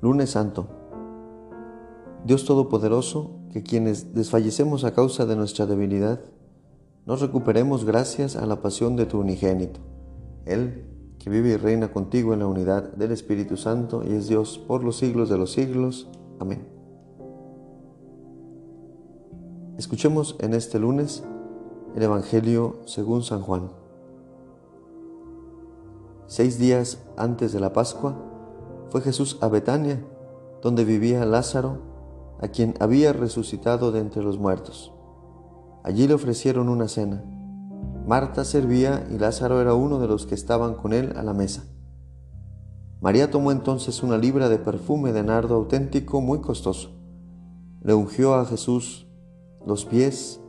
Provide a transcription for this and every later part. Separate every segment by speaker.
Speaker 1: Lunes Santo. Dios Todopoderoso, que quienes desfallecemos a causa de nuestra debilidad, nos recuperemos gracias a la pasión de tu unigénito. Él, que vive y reina contigo en la unidad del Espíritu Santo y es Dios por los siglos de los siglos. Amén. Escuchemos en este lunes el Evangelio según San Juan. Seis días antes de la Pascua, fue Jesús a Betania, donde vivía Lázaro, a quien había resucitado de entre los muertos. Allí le ofrecieron una cena. Marta servía y Lázaro era uno de los que estaban con él a la mesa. María tomó entonces una libra de perfume de nardo auténtico muy costoso. Le ungió a Jesús los pies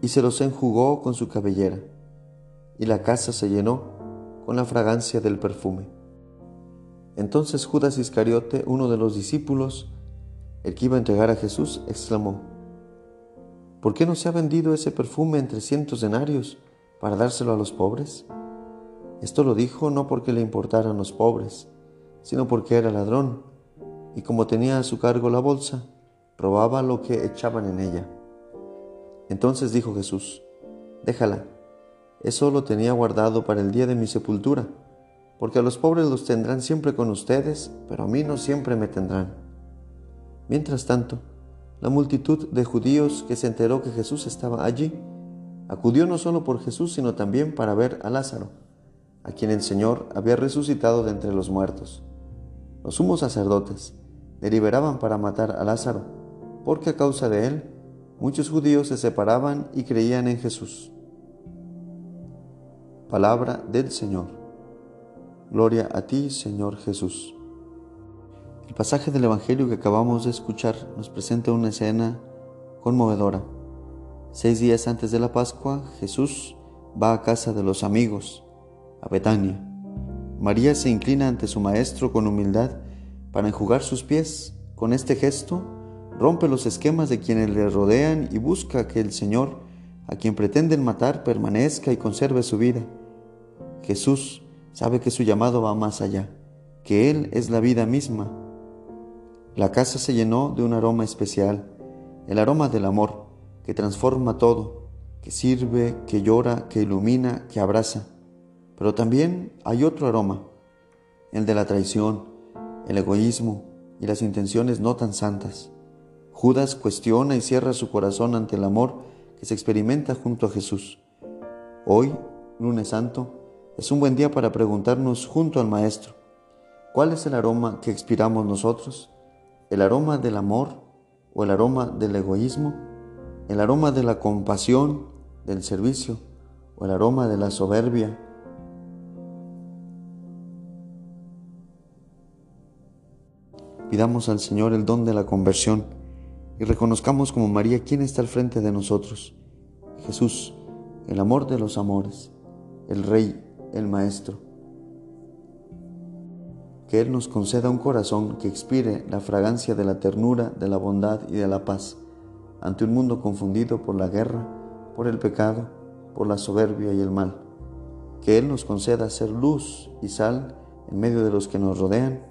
Speaker 1: y se los enjugó con su cabellera, y la casa se llenó con la fragancia del perfume. Entonces Judas Iscariote, uno de los discípulos, el que iba a entregar a Jesús, exclamó, ¿por qué no se ha vendido ese perfume en trescientos denarios para dárselo a los pobres? Esto lo dijo no porque le importaran los pobres, sino porque era ladrón, y como tenía a su cargo la bolsa, robaba lo que echaban en ella. Entonces dijo Jesús, déjala, eso lo tenía guardado para el día de mi sepultura porque a los pobres los tendrán siempre con ustedes, pero a mí no siempre me tendrán. Mientras tanto, la multitud de judíos que se enteró que Jesús estaba allí, acudió no solo por Jesús, sino también para ver a Lázaro, a quien el Señor había resucitado de entre los muertos. Los sumos sacerdotes deliberaban para matar a Lázaro, porque a causa de él muchos judíos se separaban y creían en Jesús. Palabra del Señor. Gloria a ti, Señor Jesús. El pasaje del Evangelio que acabamos de escuchar nos presenta una escena conmovedora. Seis días antes de la Pascua, Jesús va a casa de los amigos, a Betania. María se inclina ante su maestro con humildad para enjugar sus pies. Con este gesto, rompe los esquemas de quienes le rodean y busca que el Señor, a quien pretenden matar, permanezca y conserve su vida. Jesús sabe que su llamado va más allá, que Él es la vida misma. La casa se llenó de un aroma especial, el aroma del amor, que transforma todo, que sirve, que llora, que ilumina, que abraza. Pero también hay otro aroma, el de la traición, el egoísmo y las intenciones no tan santas. Judas cuestiona y cierra su corazón ante el amor que se experimenta junto a Jesús. Hoy, lunes santo, es un buen día para preguntarnos junto al Maestro, ¿cuál es el aroma que expiramos nosotros? ¿El aroma del amor o el aroma del egoísmo? ¿El aroma de la compasión, del servicio o el aroma de la soberbia? Pidamos al Señor el don de la conversión y reconozcamos como María quién está al frente de nosotros. Jesús, el amor de los amores, el Rey el Maestro. Que Él nos conceda un corazón que expire la fragancia de la ternura, de la bondad y de la paz ante un mundo confundido por la guerra, por el pecado, por la soberbia y el mal. Que Él nos conceda ser luz y sal en medio de los que nos rodean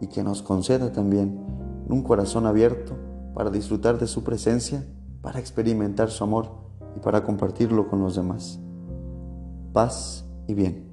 Speaker 1: y que nos conceda también un corazón abierto para disfrutar de su presencia, para experimentar su amor y para compartirlo con los demás. Paz y bien.